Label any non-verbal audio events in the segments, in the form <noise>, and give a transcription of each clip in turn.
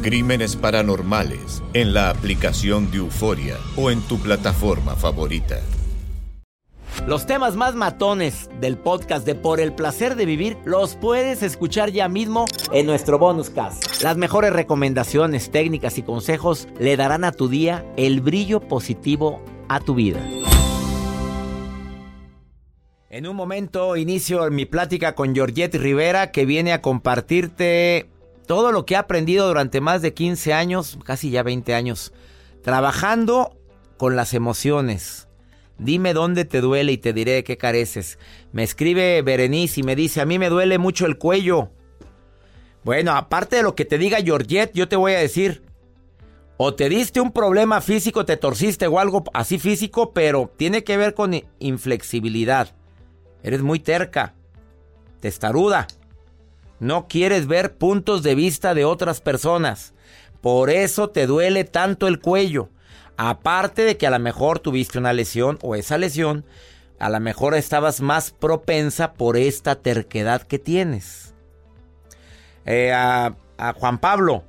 Crímenes Paranormales en la aplicación de Euforia o en tu plataforma favorita. Los temas más matones del podcast de Por el placer de vivir los puedes escuchar ya mismo en nuestro bonus cast. Las mejores recomendaciones, técnicas y consejos le darán a tu día el brillo positivo a tu vida. En un momento inicio mi plática con Georgette Rivera que viene a compartirte todo lo que ha aprendido durante más de 15 años, casi ya 20 años, trabajando con las emociones. Dime dónde te duele y te diré de qué careces. Me escribe Berenice y me dice, a mí me duele mucho el cuello. Bueno, aparte de lo que te diga Georgette, yo te voy a decir, o te diste un problema físico, te torciste o algo así físico, pero tiene que ver con inflexibilidad. Eres muy terca, testaruda. No quieres ver puntos de vista de otras personas. Por eso te duele tanto el cuello. Aparte de que a lo mejor tuviste una lesión o esa lesión, a lo mejor estabas más propensa por esta terquedad que tienes. Eh, a, a Juan Pablo,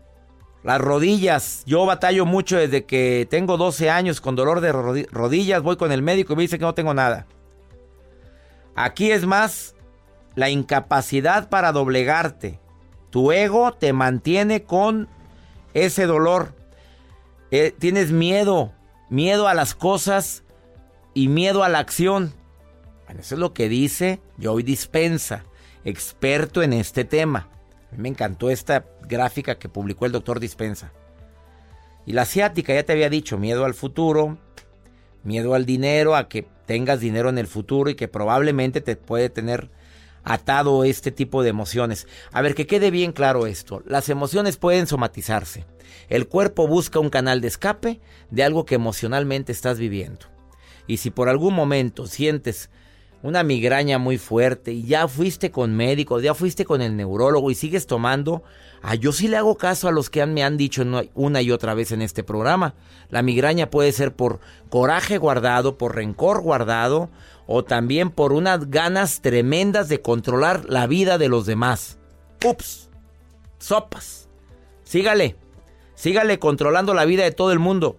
las rodillas. Yo batallo mucho desde que tengo 12 años con dolor de rodi- rodillas. Voy con el médico y me dice que no tengo nada. Aquí es más la incapacidad para doblegarte. Tu ego te mantiene con ese dolor. Eh, tienes miedo, miedo a las cosas y miedo a la acción. Bueno, eso es lo que dice Joey Dispensa, experto en este tema. A mí me encantó esta gráfica que publicó el doctor Dispensa. Y la asiática, ya te había dicho, miedo al futuro, miedo al dinero, a que tengas dinero en el futuro y que probablemente te puede tener atado este tipo de emociones. A ver, que quede bien claro esto. Las emociones pueden somatizarse. El cuerpo busca un canal de escape de algo que emocionalmente estás viviendo. Y si por algún momento sientes una migraña muy fuerte y ya fuiste con médico, ya fuiste con el neurólogo y sigues tomando, ah, yo sí le hago caso a los que me han dicho una y otra vez en este programa. La migraña puede ser por coraje guardado, por rencor guardado o también por unas ganas tremendas de controlar la vida de los demás. Ups, sopas. Sígale, sígale controlando la vida de todo el mundo.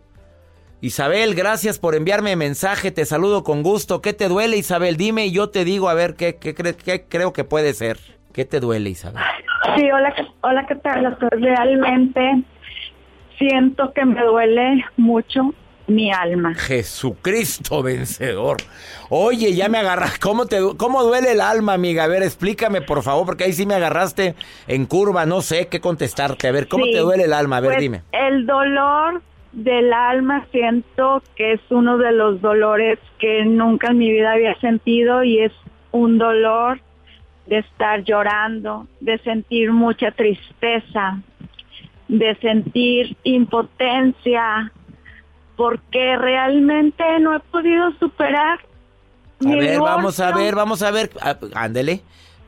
Isabel, gracias por enviarme mensaje, te saludo con gusto. ¿Qué te duele, Isabel? Dime y yo te digo a ver qué, qué, cre- qué creo que puede ser. ¿Qué te duele, Isabel? Sí, hola, ¿qué- hola, ¿qué tal, doctor? Realmente siento que me duele mucho mi alma. Jesucristo vencedor. Oye, ya me agarras. ¿Cómo, te, ¿Cómo duele el alma, amiga? A ver, explícame, por favor, porque ahí sí me agarraste en curva. No sé qué contestarte. A ver, ¿cómo Sí, te duele el alma? A ver, pues, dime. El dolor del alma siento que es uno de los dolores que nunca en mi vida había sentido y es un dolor de estar llorando, de sentir mucha tristeza, de sentir impotencia, porque realmente no he podido superar. A mi ver, vamos a divorcio. ver, vamos a ver. Ándele.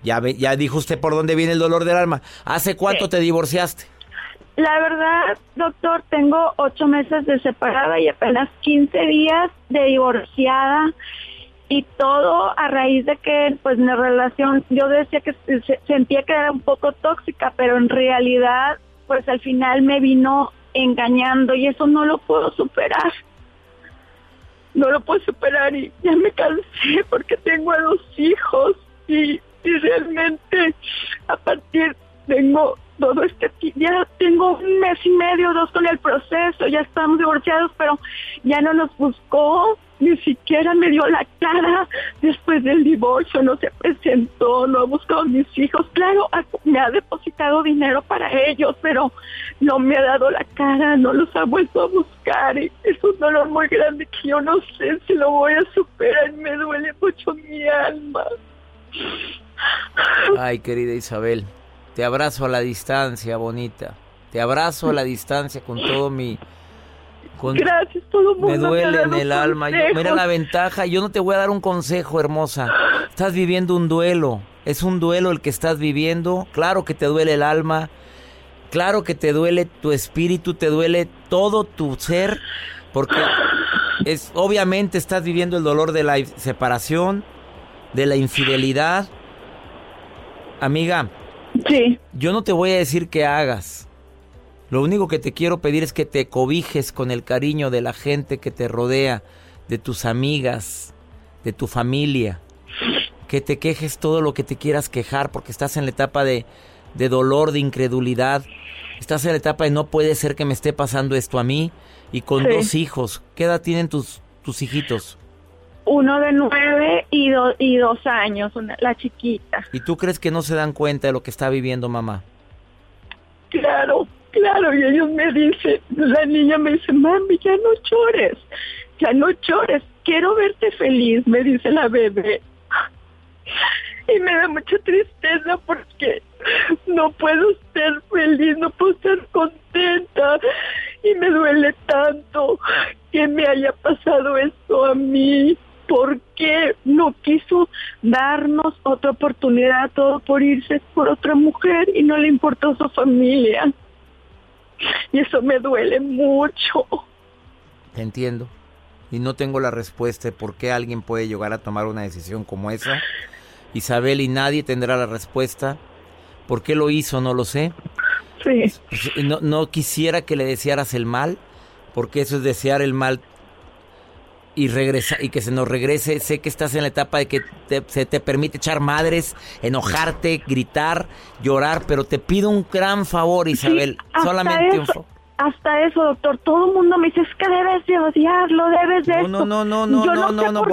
Ya, ve- ya dijo usted por dónde viene el dolor del alma. ¿Hace cuánto Sí. te divorciaste? La verdad, doctor, tengo ocho meses de separada y apenas 15 días de divorciada y todo a raíz de que pues mi relación yo decía que sentía que era un poco tóxica pero en realidad pues al final me vino engañando y eso no lo puedo superar. No lo puedo superar y ya me cansé porque tengo a dos hijos y, y realmente a partir tengo todo este ya tengo un mes y medio dos con el proceso ya estamos divorciados pero ya no nos buscó ni siquiera me dio la cara después del divorcio, no se presentó, no ha buscado a mis hijos. Claro, me ha depositado dinero para ellos, pero no me ha dado la cara, no los ha vuelto a buscar. Es un dolor muy grande que yo no sé si lo voy a superar. Me duele mucho mi alma. Ay, querida Isabel, te abrazo a la distancia, bonita. Te abrazo a la distancia con todo mi Gracias, todo mundo. Me duele en el alma. mira la ventaja. Yo no te voy a dar un consejo, hermosa. Estás viviendo un duelo. Es un duelo el que estás viviendo. Claro que te duele el alma. Claro que te duele tu espíritu, te duele todo tu ser. Porque es, obviamente estás viviendo el dolor de la separación, de la infidelidad. Amiga. Sí. Yo no te voy a decir que hagas. Lo único que te quiero pedir es que te cobijes con el cariño de la gente que te rodea, de tus amigas, de tu familia. Que te quejes todo lo que te quieras quejar porque estás en la etapa de, de dolor, de incredulidad. Estás en la etapa de no puede ser que me esté pasando esto a mí. Y con dos hijos. ¿Qué edad tienen tus, tus hijitos? Uno de nueve y, y dos años, la chiquita. ¿Y tú crees que no se dan cuenta de lo que está viviendo mamá? Claro, Claro, y ellos me dicen, la niña me dice, mami, ya no llores, ya no llores, quiero verte feliz, me dice la bebé. Y me da mucha tristeza porque no puedo ser feliz, no puedo estar contenta. Y me duele tanto que me haya pasado esto a mí. ¿Por qué no quiso darnos otra oportunidad todo por irse por otra mujer y no le importó su familia? Y eso me duele mucho. Te entiendo. Y no tengo la respuesta de por qué alguien puede llegar a tomar una decisión como esa. Isabel y nadie tendrá la respuesta. ¿Por qué lo hizo? No lo sé. Sí. No, no quisiera que le desearas el mal, porque eso es desear el mal y regresa y que se nos regrese. Sé que estás en la etapa de que se te permite echar madres, enojarte, gritar, llorar, pero te pido un gran favor, Isabel, solamente un favor. Hasta eso, doctor, todo el mundo me dice, es que debes de odiarlo, debes de No, no, no, no, no, no, no,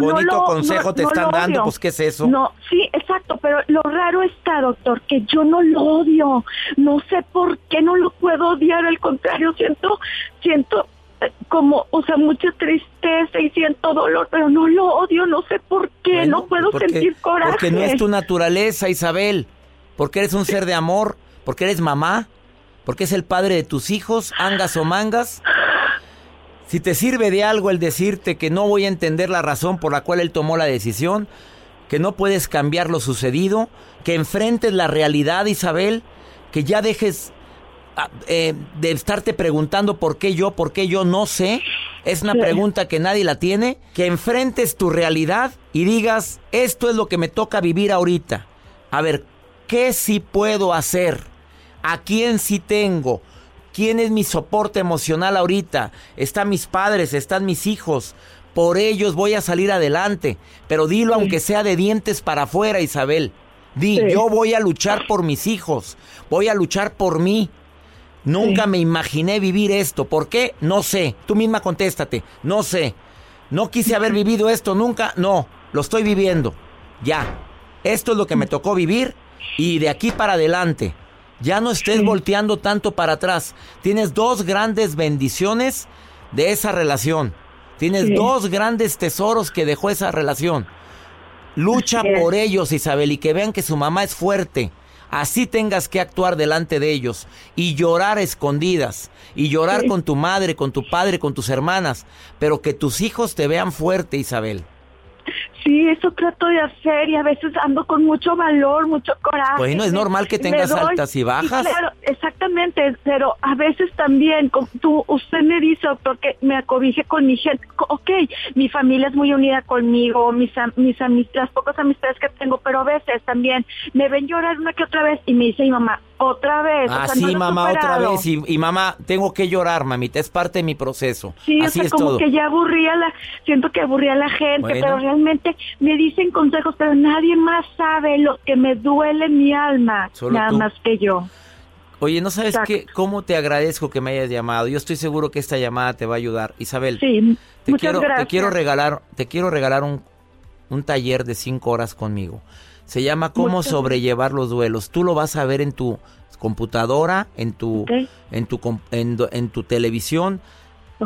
bonito consejo te están dando, pues ¿qué es eso? No, sí, exacto, pero lo raro está, doctor, que yo no lo odio, no sé por qué no lo puedo odiar, al contrario, siento, siento como, o sea, mucha tristeza y siento dolor, pero no lo odio, no sé por qué, no puedo sentir coraje. Porque no es tu naturaleza, Isabel, porque eres un ser de amor, porque eres mamá, porque es el padre de tus hijos, angas o mangas. Si te sirve de algo el decirte que no voy a entender la razón por la cual él tomó la decisión, que no puedes cambiar lo sucedido, que enfrentes la realidad, Isabel, que ya dejes eh, de estarte preguntando por qué yo, por qué yo no sé. Es una pregunta que nadie la tiene. Que enfrentes tu realidad y digas, esto es lo que me toca vivir ahorita. A ver, ¿qué sí puedo hacer? ¿A quién sí tengo? ¿Quién es mi soporte emocional ahorita? Están mis padres, están mis hijos. Por ellos voy a salir adelante. Pero dilo aunque sea de dientes para afuera, Isabel. Di, yo voy a luchar por mis hijos. Voy a luchar por mí. Nunca me imaginé vivir esto. ¿Por qué? No sé. Tú misma contéstate. No sé. No quise haber <laughs> vivido esto nunca. No, lo estoy viviendo. Ya. Esto es lo que me tocó vivir y de aquí para adelante. Ya no estés volteando tanto para atrás. Tienes dos grandes bendiciones de esa relación. Tienes dos grandes tesoros que dejó esa relación. Lucha por ellos, Isabel, y que vean que su mamá es fuerte así tengas que actuar delante de ellos y llorar escondidas y llorar con tu madre, con tu padre, con tus hermanas, pero que tus hijos te vean fuerte, Isabel. Sí, eso trato de hacer y a veces ando con mucho valor, mucho coraje. Bueno, es normal que tengas doy- altas y bajas. claro, exactamente, pero a veces también, como tú, usted me dice, doctor, que me acobije con mi gente. Ok, mi familia es muy unida conmigo, mis, mis amistades, las pocas amistades que tengo, pero a veces también me ven llorar una que otra vez y me dice mi mamá, otra vez. o Ah, no mamá, otra vez. Y, y mamá, tengo que llorar, mamita. Es parte de mi proceso. Sí, Así o sea, es como todo. que ya aburría la, siento que aburría a la gente, Bueno. pero realmente me dicen consejos, pero nadie más sabe lo que me duele mi alma, Solo nada tú. más que yo. Oye, ¿no sabes Exacto. qué? ¿Cómo te agradezco que me hayas llamado? Yo estoy seguro que esta llamada te va a ayudar. Isabel, Sí, te, quiero, gracias. te quiero regalar, te quiero regalar un, un taller de cinco horas conmigo. Se llama Cómo sobrellevar los duelos. Tú lo vas a ver en tu computadora, en tu, Ok. en tu, en, tu televisión.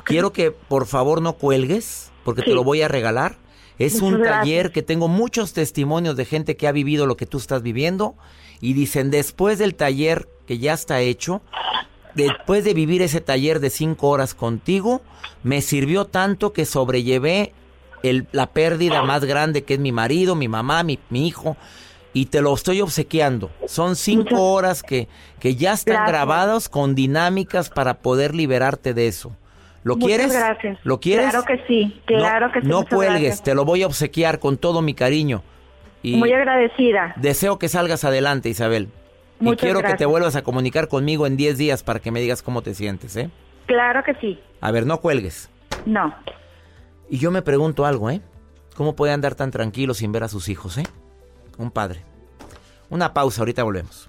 Quiero que por favor no cuelgues, porque te lo voy a regalar. Es Muchas un gracias. taller que tengo muchos testimonios de gente que ha vivido lo que tú estás viviendo y dicen después del taller que ya está hecho, después de vivir ese taller de cinco horas contigo, me sirvió tanto que sobrellevé el- la pérdida más grande que es mi marido, mi mamá, mi, mi hijo. Y te lo estoy obsequiando. Son cinco Muchas- horas que, que ya están Gracias. grabadas con dinámicas para poder liberarte de eso. ¿Lo Muchas quieres? gracias. ¿Lo quieres? Claro que sí, claro no, que sí. No cuelgues, gracias. te lo voy a obsequiar con todo mi cariño. Y Muy agradecida. deseo que salgas adelante, Isabel. y Muchas quiero que te vuelvas a comunicar conmigo en 10 días para que me digas cómo te sientes, ¿eh? Claro que sí. A ver, no cuelgues. No. Y yo me pregunto algo, ¿eh? ¿Cómo puede andar tan tranquilo sin ver a sus hijos, eh? Un padre. Una pausa, ahorita volvemos.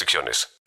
restricciones.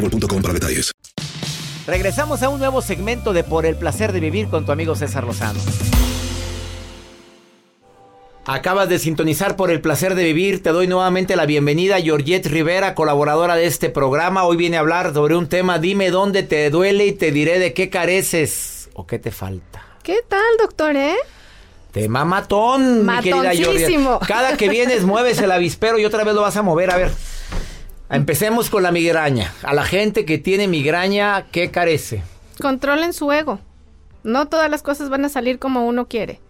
boostmobile.com para detalles. Regresamos a un nuevo segmento de Por el placer de vivir con tu amigo César Lozano. Acabas de sintonizar por el placer de vivir. Te doy nuevamente la bienvenida a Georgette Rivera, colaboradora de este programa. Hoy viene a hablar sobre un tema. Dime dónde te duele y te diré de qué careces o qué te falta. ¿Qué tal, doctor, eh? Tema matón, mi querida Georgette. Cada que vienes <laughs> mueves el avispero y otra vez lo vas a mover. A ver, empecemos con la migraña. A la gente que tiene migraña, ¿qué carece? Controlen su ego. No todas las cosas van a salir como uno quiere.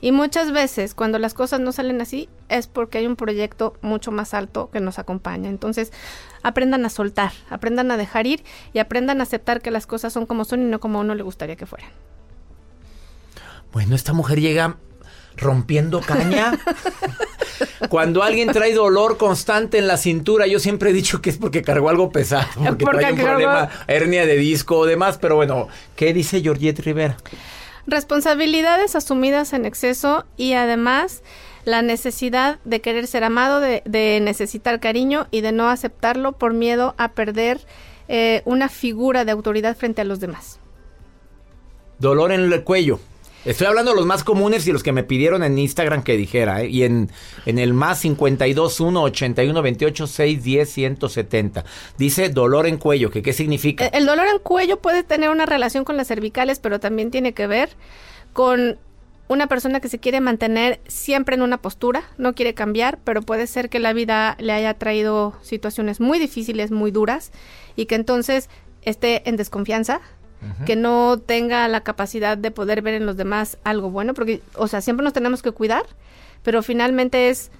Y muchas veces cuando las cosas no salen así es porque hay un proyecto mucho más alto que nos acompaña. Entonces aprendan a soltar, aprendan a dejar ir y aprendan a aceptar que las cosas son como son y no como a uno le gustaría que fueran. Bueno, esta mujer llega rompiendo caña. Cuando alguien trae dolor constante en la cintura, yo siempre he dicho que es porque cargó algo pesado, porque, Porque trae un cargó- problema, hernia de disco o demás, pero bueno, ¿qué dice Georgette Rivera? Responsabilidades asumidas en exceso y además la necesidad de querer ser amado, de, de necesitar cariño y de no aceptarlo por miedo a perder eh, una figura de autoridad frente a los demás. Dolor en el cuello. Estoy hablando de los más comunes y los que me pidieron en Instagram que dijera, ¿eh? y en, en el más 521 81 28 610 170. Dice dolor en cuello, que qué significa. Eh, El dolor en cuello puede tener una relación con las cervicales, pero también tiene que ver con una persona que se quiere mantener siempre en una postura, no quiere cambiar, pero puede ser que la vida le haya traído situaciones muy difíciles, muy duras, y que entonces esté en desconfianza, que no tenga la capacidad de poder ver en los demás algo bueno, porque, o sea, siempre nos tenemos que cuidar, pero finalmente es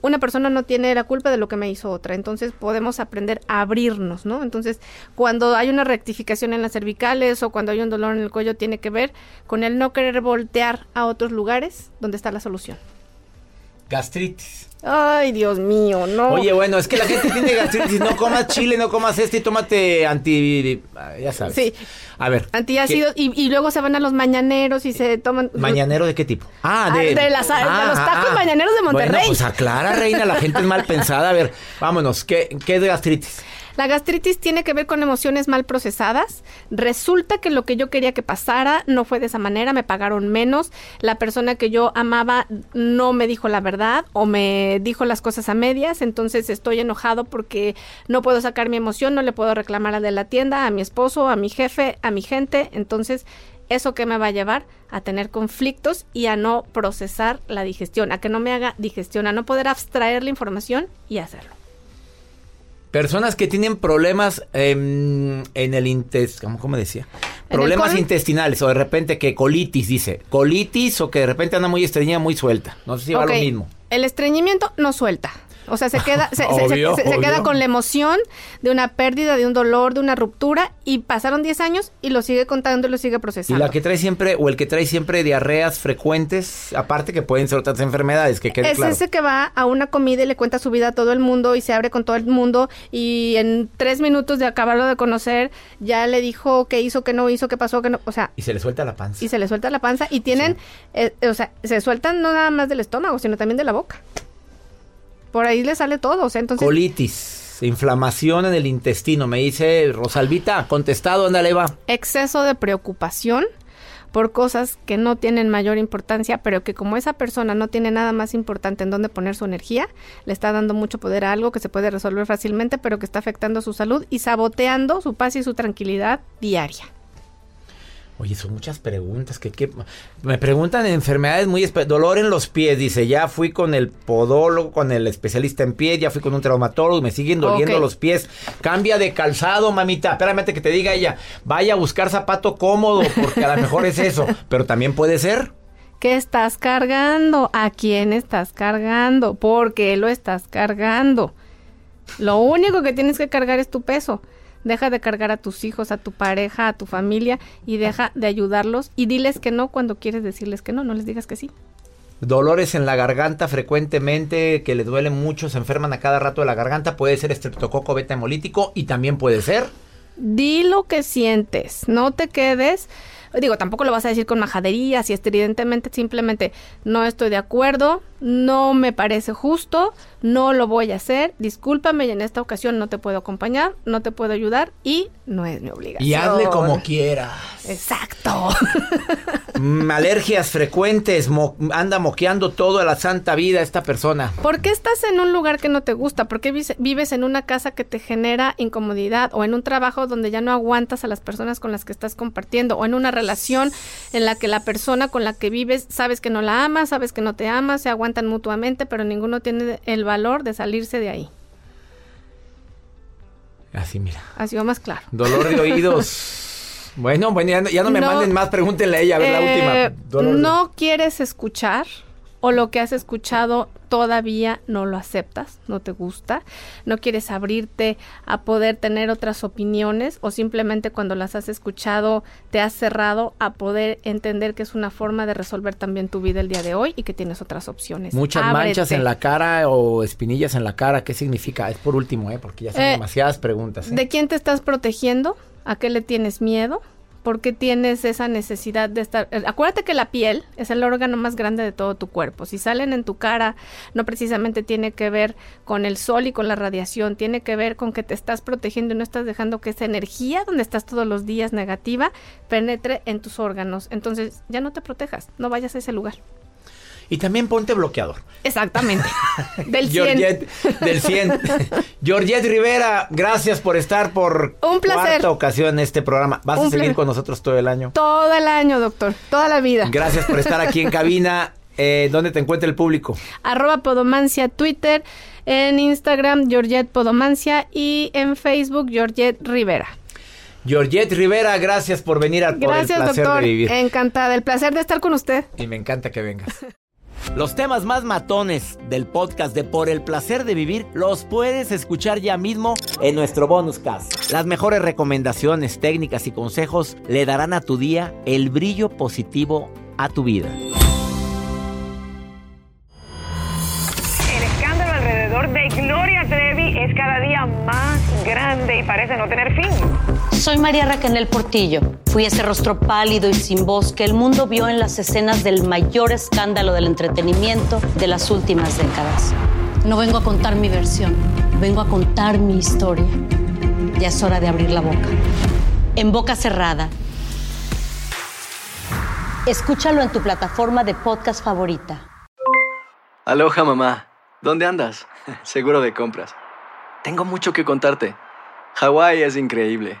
una persona no tiene la culpa de lo que me hizo otra, entonces podemos aprender a abrirnos, ¿no? Entonces, cuando hay una rectificación en las cervicales o cuando hay un dolor en el cuello, tiene que ver con el no querer voltear a otros lugares donde está la solución. Gastritis. Ay, Dios mío, no. Oye, bueno, es que la gente tiene gastritis. No comas chile, no comas este y tómate anti... Ya sabes. Sí. A ver. Antiácidos y, y luego se van a los mañaneros y se toman... ¿Mañanero de qué tipo? Ah, de, de, las- de los tacos mañaneros de Monterrey. Bueno, pues aclara, reina, la gente es mal pensada. A ver, vámonos. ¿Qué, qué es gastritis? La gastritis tiene que ver con emociones mal procesadas. Resulta que lo que yo quería que pasara no fue de esa manera, me pagaron menos. La persona que yo amaba no me dijo la verdad o me dijo las cosas a medias. Entonces estoy enojado porque no puedo sacar mi emoción, no le puedo reclamar al de la tienda, a mi esposo, a mi jefe, a mi gente. Entonces ¿Eso qué me va a llevar? A tener conflictos y a no procesar la digestión, a que no me haga digestión, a no poder abstraer la información y hacerlo. Personas que tienen problemas em, en el intestino, ¿cómo, cómo decía? ¿En el Problemas intestinales o de repente que colitis, dice. Colitis o que de repente anda muy estreñida, muy suelta. No sé si va lo mismo. El estreñimiento no suelta. O sea, se queda, se, se- Obvio, se- se obvio. queda con la emoción de una pérdida, de un dolor, de una ruptura y pasaron 10 años y lo sigue contando y lo sigue Y procesando. la que trae siempre, o el que trae siempre diarreas frecuentes, aparte que pueden ser otras enfermedades, que quede es claro. ese que va a una comida y le cuenta su vida a todo el mundo y se abre con todo el mundo y en tres minutos de acabarlo de conocer ya le dijo qué hizo, qué no hizo, qué pasó, qué no, o sea, Y se le suelta la panza. y se le suelta la panza y tienen, eh, o sea, se sueltan no nada más del estómago, sino también de la boca. Por ahí le sale todo, o sea, entonces... Colitis, inflamación en el intestino. Me dice Rosalvita, contestado, ándale, va. exceso de preocupación por cosas que no tienen mayor importancia, pero que como esa persona no tiene nada más importante en donde poner su energía, le está dando mucho poder a algo que se puede resolver fácilmente, pero que está afectando su salud y saboteando su paz y su tranquilidad diaria. Oye, son muchas preguntas. que, que- me preguntan en enfermedades muy... Dolor en los pies, dice. Ya fui con el podólogo, con el especialista en pies, ya fui con un traumatólogo y me siguen doliendo los pies. Cambia de calzado, mamita. Espérame que te diga ella. Vaya a buscar zapato cómodo, porque a lo mejor es eso. <laughs> Pero también puede ser... ¿Qué estás cargando? ¿A quién estás cargando? ¿Por qué lo estás cargando? Lo único que tienes que cargar es tu peso. Deja de cargar a tus hijos, a tu pareja, a tu familia y deja de ayudarlos y diles que no cuando quieres decirles que no, no les digas que sí. Dolores en la garganta frecuentemente, que le duele mucho, se enferman a cada rato de la garganta. Puede ser estreptococo beta hemolítico y también puede ser... Di lo que sientes, no te quedes. Digo, tampoco lo vas a decir con majaderías y estridentemente, simplemente no estoy de acuerdo, no me parece justo, no lo voy a hacer, discúlpame y en esta ocasión no te puedo acompañar, no te puedo ayudar y no es mi obligación. Y hazle como quieras. Exacto. <laughs> Mm, alergias frecuentes, mo- anda moqueando todo a la santa vida esta persona. ¿Por qué estás en un lugar que no te gusta? ¿Por qué vives en una casa que te genera incomodidad o en un trabajo donde ya no aguantas a las personas con las que estás compartiendo o en una relación en la que la persona con la que vives sabes que no la amas, sabes que no te amas, se aguantan mutuamente, pero ninguno tiene el valor de salirse de ahí? Así, mira. Ha sido más claro. Dolor de oídos. <laughs> Bueno, bueno, ya no, ya no me No. manden más, pregúntenle a ella, a ver la Eh, última. De- no quieres escuchar o lo que has escuchado todavía no lo aceptas, no te gusta, no quieres abrirte a poder tener otras opiniones o simplemente cuando las has escuchado te has cerrado a poder entender que es una forma de resolver también tu vida el día de hoy y que tienes otras opciones. Muchas Ábrete. manchas en la cara o espinillas en la cara, ¿qué significa? Es por último, ¿eh? Porque ya son Eh, demasiadas preguntas. ¿eh? ¿De quién te estás protegiendo? ¿A qué le tienes miedo? ¿Por qué tienes esa necesidad de estar? eh, Acuérdate que la piel es el órgano más grande de todo tu cuerpo. Si salen en tu cara, no precisamente tiene que ver con el sol y con la radiación, tiene que ver con que te estás protegiendo y no estás dejando que esa energía donde estás todos los días negativa penetre en tus órganos. Entonces, ya no te protejas, no vayas a ese lugar. Y también ponte bloqueador. Exactamente. <laughs> Del 100. Georgette, del 100. <laughs> Georgette Rivera, gracias por estar por Un placer. cuarta ocasión en este programa. Vas a seguir placer. con nosotros todo el año. Todo el año, doctor. Toda la vida. Gracias por estar aquí en <laughs> cabina. Eh, ¿Dónde te encuentra el público? arroba Podomancia Twitter, en Instagram Georgette Podomancia y en Facebook Georgette Rivera. Georgette Rivera, gracias por venir por el Gracias, placer doctor. de vivir. Encantada. El placer de estar con usted. Y me encanta que vengas. Los temas más matones del podcast de Por el placer de vivir los puedes escuchar ya mismo en nuestro bonus cast. Las mejores recomendaciones, técnicas y consejos le darán a tu día el brillo positivo a tu vida. amor de Gloria Trevi es cada día más grande y parece no tener fin. Soy María Raquel Portillo. Fui ese rostro pálido y sin voz que el mundo vio en las escenas del mayor escándalo del entretenimiento de las últimas décadas. No vengo a contar mi versión, vengo a contar mi historia. Ya es hora de abrir la boca. En boca cerrada. Escúchalo en tu plataforma de podcast favorita. Aloha mamá, ¿dónde andas? <laughs> Seguro de compras. Tengo mucho que contarte. Hawái es increíble.